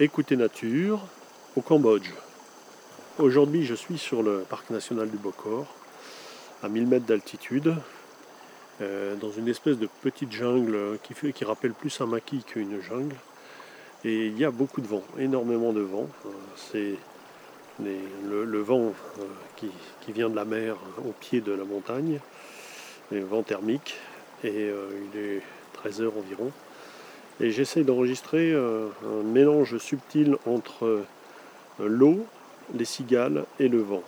Écoutez Nature au Cambodge. Aujourd'hui, je suis sur le parc national du Bokor, à 1000 mètres d'altitude, euh, dans une espèce de petite jungle qui, rappelle plus un maquis qu'une jungle. Et il y a beaucoup de vent, énormément de vent. Euh, c'est le, vent euh, qui, qui, vient de la mer au pied de la montagne, le vent thermique, et il est 13 heures environ. Et j'essaie d'enregistrer euh, un mélange subtil entre euh, l'eau, les cigales et le vent.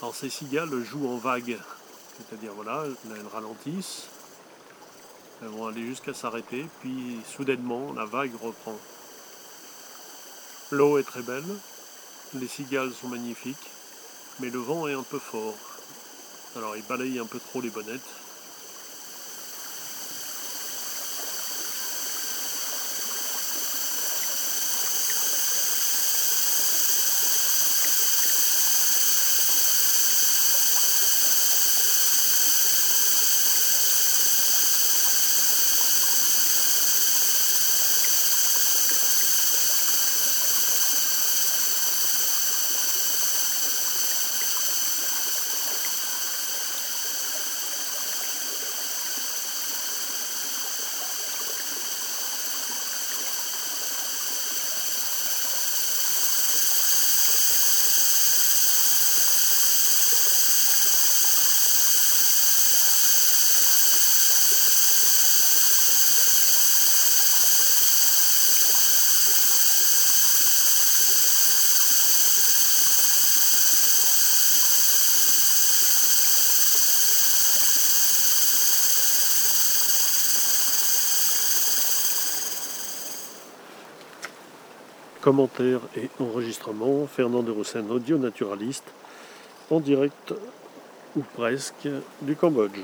Alors ces cigales jouent en vagues, c'est-à-dire voilà, elles ralentissent, elles vont aller jusqu'à s'arrêter, puis soudainement la vague reprend. L'eau est très belle, les cigales sont magnifiques, mais le vent est un peu fort. Alors il balaye un peu trop les bonnettes, Commentaires et enregistrements, Fernand de Roussen, audio naturaliste, en direct ou presque du Cambodge.